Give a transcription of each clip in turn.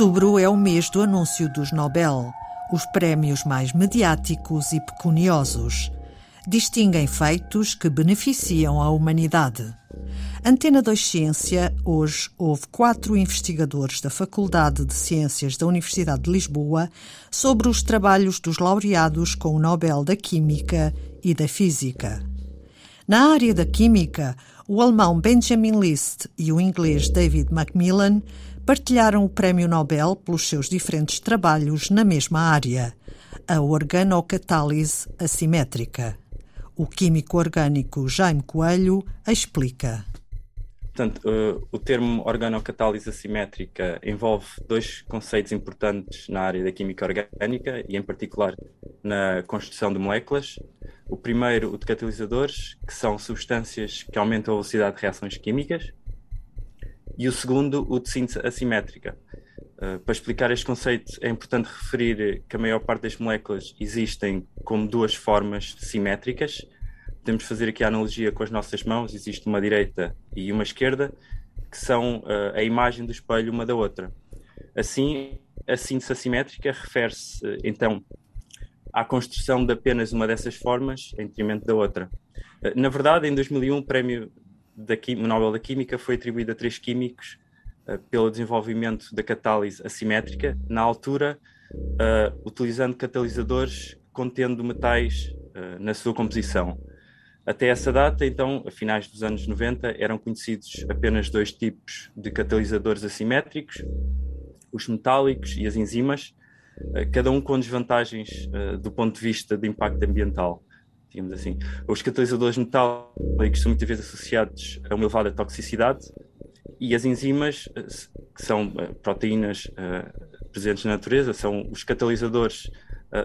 Outubro é o mês do anúncio dos Nobel, os prémios mais mediáticos e pecuniosos. Distinguem feitos que beneficiam a humanidade. Antena 2 Ciência, hoje houve quatro investigadores da Faculdade de Ciências da Universidade de Lisboa sobre os trabalhos dos laureados com o Nobel da Química e da Física. Na área da Química, o alemão Benjamin List e o inglês David Macmillan partilharam o Prémio Nobel pelos seus diferentes trabalhos na mesma área, a organocatálise assimétrica. O químico orgânico Jaime Coelho explica. Portanto, uh, o termo organocatálise assimétrica envolve dois conceitos importantes na área da química orgânica e, em particular, na construção de moléculas. O primeiro, o de catalisadores, que são substâncias que aumentam a velocidade de reações químicas, e o segundo, o de síntese assimétrica. Uh, para explicar este conceito, é importante referir que a maior parte das moléculas existem como duas formas simétricas. Podemos fazer aqui a analogia com as nossas mãos: existe uma direita e uma esquerda, que são uh, a imagem do espelho uma da outra. Assim, a síntese assimétrica refere-se, então, à construção de apenas uma dessas formas em detrimento da outra. Uh, na verdade, em 2001, o prémio da o Nobel da Química foi atribuído a três químicos uh, pelo desenvolvimento da catálise assimétrica, na altura utilizando catalisadores contendo metais na sua composição. Até essa data, então, a finais dos anos 90, eram conhecidos apenas dois tipos de catalisadores assimétricos, os metálicos e as enzimas, cada um com desvantagens do ponto de vista de impacto ambiental digamos assim. Os catalisadores metálicos são muitas vezes associados a uma elevada toxicidade e as enzimas, eh, que são eh, proteínas presentes na natureza, são os catalisadores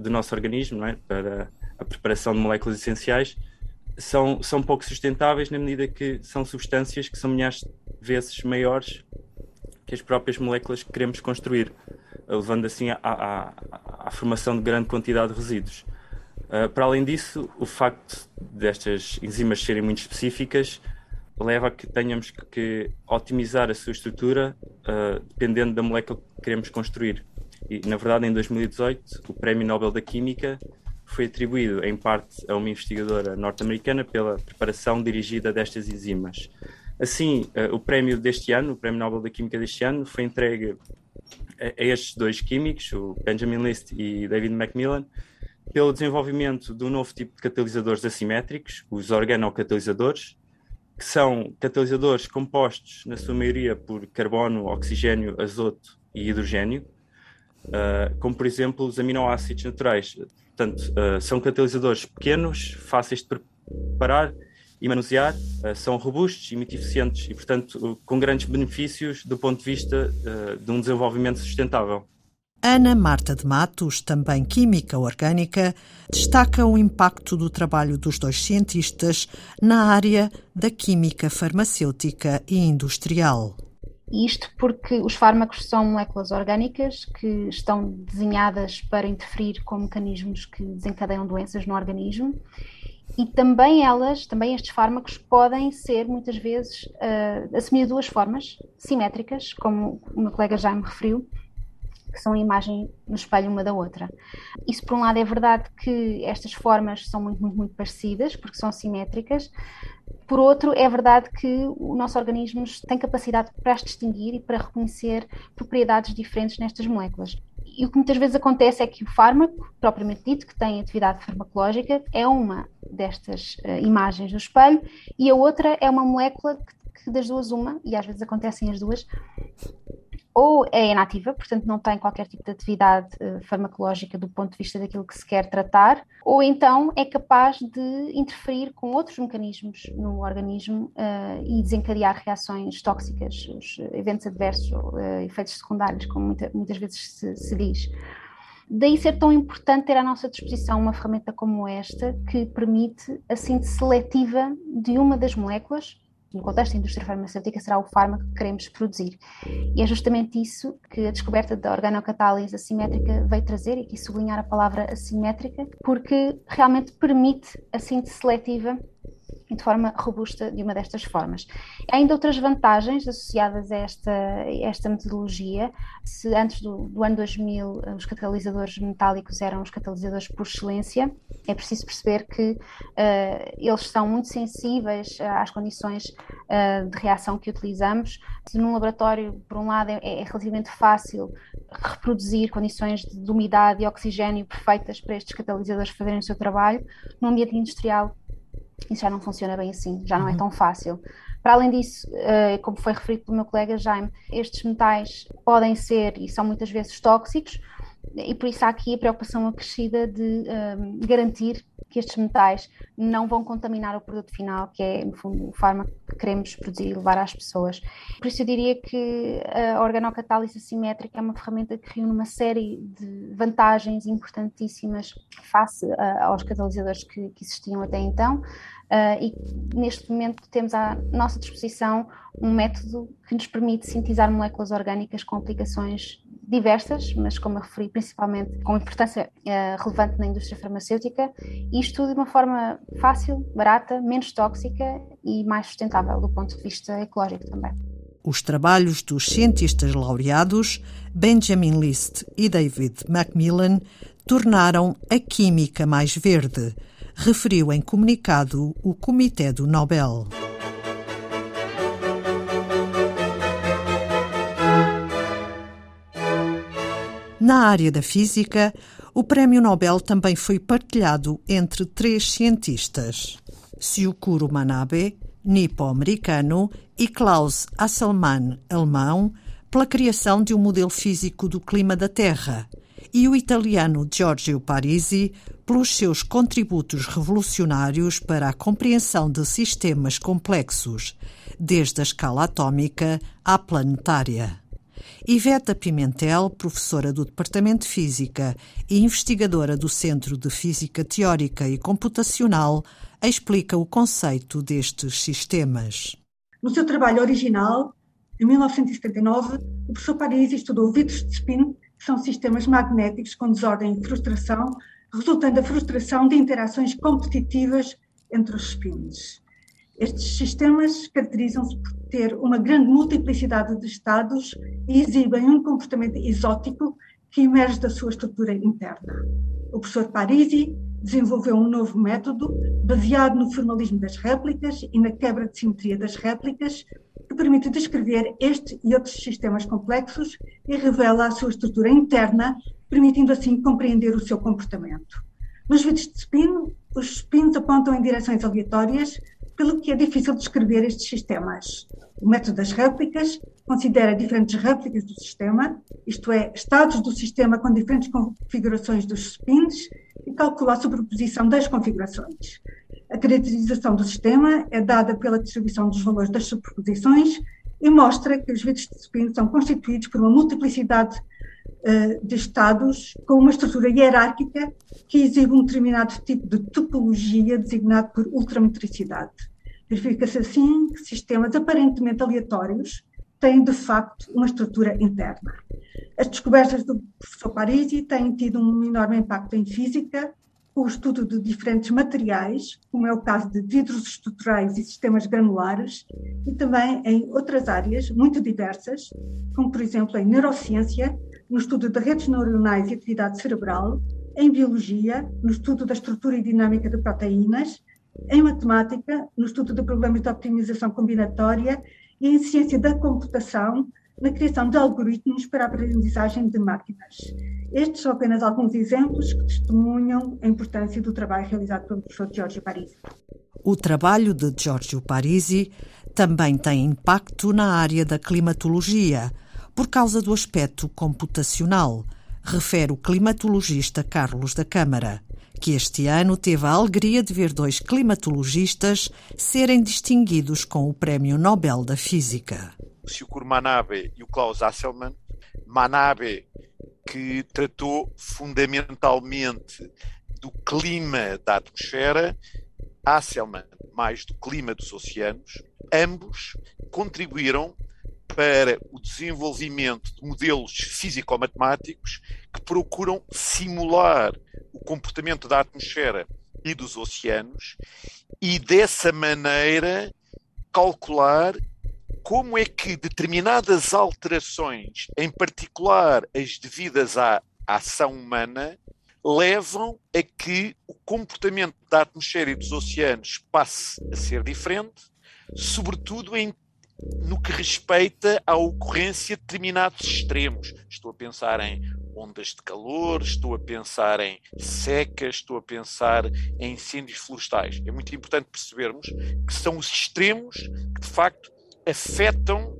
do nosso organismo é? para a preparação de moléculas essenciais, são, são pouco sustentáveis na medida que são substâncias que são milhares de vezes maiores que as próprias moléculas que queremos construir, levando assim à, formação de grande quantidade de resíduos. Uh, para além disso, o facto destas enzimas serem muito específicas leva a que tenhamos que, que otimizar a sua estrutura uh, dependendo da molécula que queremos construir. E, na verdade, em 2018, o Prémio Nobel da Química foi atribuído, em parte, a uma investigadora norte-americana pela preparação dirigida destas enzimas. Assim, uh, o prémio deste ano, o Prémio Nobel da Química deste ano, foi entregue a estes dois químicos, o Benjamin List e David Macmillan, pelo desenvolvimento de um novo tipo de catalisadores assimétricos, os organocatalisadores, que são catalisadores compostos, na sua maioria, por carbono, oxigênio, azoto e hidrogênio, uh, como por exemplo os aminoácidos naturais. Portanto, uh, são catalisadores pequenos, fáceis de preparar e manusear, uh, são robustos e muito eficientes e, portanto, com grandes benefícios do ponto de vista de um desenvolvimento sustentável. Ana Marta de Matos, também química orgânica, destaca o impacto do trabalho dos dois cientistas na área da química farmacêutica e industrial. Isto porque os fármacos são moléculas orgânicas que estão desenhadas para interferir com mecanismos que desencadeiam doenças no organismo. E também elas, também estes fármacos podem ser muitas vezes uh, assumir duas formas simétricas, como o meu colega já me referiu, que são a imagem no espelho uma da outra. Isso, por um lado, é verdade que estas formas são muito, muito, muito parecidas, porque são simétricas. Por outro, é verdade que o nosso organismo tem capacidade para as distinguir e para reconhecer propriedades diferentes nestas moléculas. E o que muitas vezes acontece é que o fármaco, propriamente dito, que tem atividade farmacológica, é uma destas uh, imagens do espelho e a outra é uma molécula que, que das duas uma, e às vezes acontecem as duas, ou é inativa, portanto não tem qualquer tipo de atividade uh, farmacológica do ponto de vista daquilo que se quer tratar, ou então é capaz de interferir com outros mecanismos no organismo uh, e desencadear reações tóxicas, os eventos adversos, uh, efeitos secundários, como muita, muitas vezes se, se diz. Daí ser tão importante ter à nossa disposição uma ferramenta como esta, que permite a síntese seletiva de uma das moléculas no contexto da indústria farmacêutica, será o fármaco que queremos produzir. E é justamente isso que a descoberta da organocatálise assimétrica veio trazer, e aqui sublinhar a palavra assimétrica, porque realmente permite a síntese seletiva de forma robusta de uma destas formas. Há ainda outras vantagens associadas a esta, esta metodologia. Se antes do, do, ano 2000 os catalisadores metálicos eram os catalisadores por excelência, é preciso perceber que uh, eles são muito sensíveis às condições uh, de reação que utilizamos. Se num laboratório, por um lado, é, é relativamente fácil reproduzir condições de, de umidade e oxigênio perfeitas para estes catalisadores fazerem o seu trabalho, no ambiente industrial isso já não funciona bem assim, já não é uhum. tão fácil. Para além disso, eh, como foi referido pelo meu colega Jaime, estes metais podem ser e são muitas vezes tóxicos, e por isso há aqui a preocupação acrescida de um, garantir que estes metais não vão contaminar o produto final, que é, no fundo, o fármaco que queremos produzir e levar às pessoas. Por isso eu diria que a organocatálise assimétrica é uma ferramenta que reúne uma série de vantagens importantíssimas face aos catalisadores que, que existiam até então, Uh, e neste momento temos à nossa disposição um método que nos permite sintetizar moléculas orgânicas com aplicações diversas, mas como eu referi, principalmente com importância uh, relevante na indústria farmacêutica, isto de uma forma fácil, barata, menos tóxica e mais sustentável do ponto de vista ecológico também. Os trabalhos dos cientistas laureados Benjamin List e David Macmillan tornaram a química mais verde referiu em comunicado o Comitê do Nobel. Na área da física, o Prémio Nobel também foi partilhado entre três cientistas: Syukuro Manabe, nipo-americano, e Klaus Hasselmann, alemão, pela criação de um modelo físico do clima da Terra, e o italiano Giorgio Parisi pelos seus contributos revolucionários para a compreensão de sistemas complexos, desde a escala atómica à planetária. Iveta Pimentel, professora do Departamento de Física e investigadora do Centro de Física Teórica e Computacional, explica o conceito destes sistemas. No seu trabalho original, em 1979, o professor Parisi estudou vidros de spin são sistemas magnéticos com desordem e frustração, resultando da frustração de interações competitivas entre os spins. Estes sistemas caracterizam-se por ter uma grande multiplicidade de estados e exibem um comportamento exótico que emerge da sua estrutura interna. O professor Parisi desenvolveu um novo método baseado no formalismo das réplicas e na quebra de simetria das réplicas, que permite descrever este e outros sistemas complexos e revela a sua estrutura interna, permitindo assim compreender o seu comportamento. Nos vídeos de spin, os spins apontam em direções aleatórias, pelo que é difícil descrever estes sistemas. O método das réplicas considera diferentes réplicas do sistema, isto é, estados do sistema com diferentes configurações dos spins, e calcula a superposição das configurações. A caracterização do sistema é dada pela distribuição dos valores das superposições e mostra que os vídeos de spin são constituídos por uma multiplicidade uh, de estados com uma estrutura hierárquica que exibe um determinado tipo de topologia designado por ultrametricidade. Verifica-se assim que sistemas aparentemente aleatórios têm, de facto, uma estrutura interna. As descobertas do professor Parisi têm tido um enorme impacto em física, com o estudo de diferentes materiais, como é o caso de vidros estruturais e sistemas granulares, e também em outras áreas muito diversas, como por exemplo em neurociência, no estudo de redes neuronais e atividade cerebral, em biologia, no estudo da estrutura e dinâmica de proteínas, em matemática, no estudo de problemas de optimização combinatória e em ciência da computação, na criação de algoritmos para a aprendizagem de máquinas. Estes são apenas alguns exemplos que testemunham a importância do trabalho realizado pelo professor Giorgio Parisi. O trabalho de Giorgio Parisi também tem impacto na área da climatologia, por causa do aspecto computacional, refere o climatologista Carlos da Câmara, que este ano teve a alegria de ver dois climatologistas serem distinguidos com o Prémio Nobel da Física o Syukur Manabe e o Klaus Hasselmann. Manabe, que tratou fundamentalmente do clima da atmosfera, Hasselmann, mais do clima dos oceanos. Ambos contribuíram para o desenvolvimento de modelos físico-matemáticos que procuram simular comportamento da atmosfera e dos oceanos e dessa maneira calcular como é que determinadas alterações, em particular as devidas à ação humana, levam a que o comportamento da atmosfera e dos oceanos passe a ser diferente, sobretudo em, no que respeita à ocorrência de determinados extremos. Estou a pensar em ondas de calor, estou a pensar em secas, estou a pensar em incêndios florestais. É muito importante percebermos que são os extremos que, de facto, afetam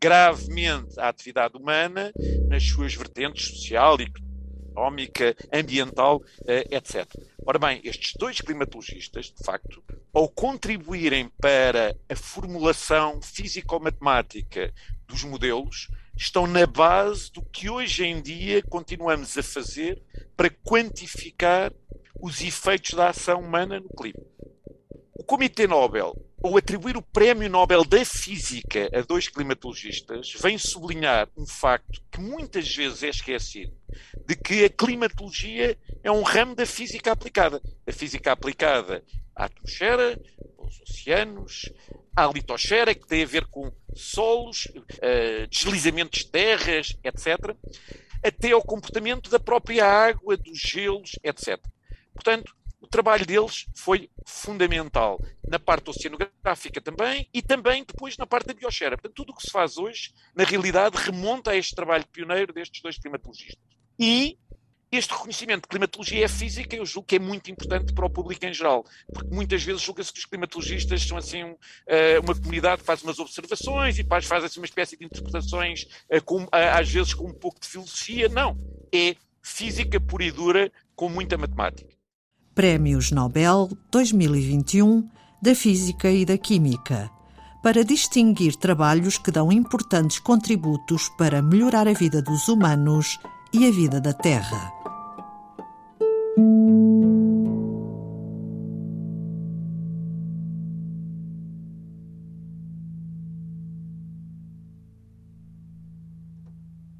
gravemente a atividade humana nas suas vertentes social, económica, ambiental, eh, etc. Ora bem, estes dois climatologistas, de facto, ao contribuírem para a formulação físico-matemática dos modelos, estão na base do que hoje em dia continuamos a fazer para quantificar os efeitos da ação humana no clima. O Comitê Nobel, ao atribuir o Prémio Nobel da Física a dois climatologistas, vem sublinhar um facto que muitas vezes é esquecido, de que a climatologia é um ramo da física aplicada. A física aplicada à atmosfera, aos oceanos, à litosfera, que tem a ver com solos, uh, deslizamentos de terras, etc., até ao comportamento da própria água, dos gelos, etc. Portanto, o trabalho deles foi fundamental na parte oceanográfica também e também depois na parte da biosfera. Portanto, tudo o que se faz hoje, na realidade, remonta a este trabalho pioneiro destes dois climatologistas. E este reconhecimento de climatologia é física, eu julgo que é muito importante para o público em geral, porque muitas vezes julga-se que os climatologistas são assim eh, uma comunidade que faz umas observações e faz assim uma espécie de interpretações, eh, com, às vezes com um pouco de filosofia. Não, é física pura e dura com muita matemática. Prémios Nobel 2021 da Física e da Química para distinguir trabalhos que dão importantes contributos para melhorar a vida dos humanos e a vida da Terra. thank you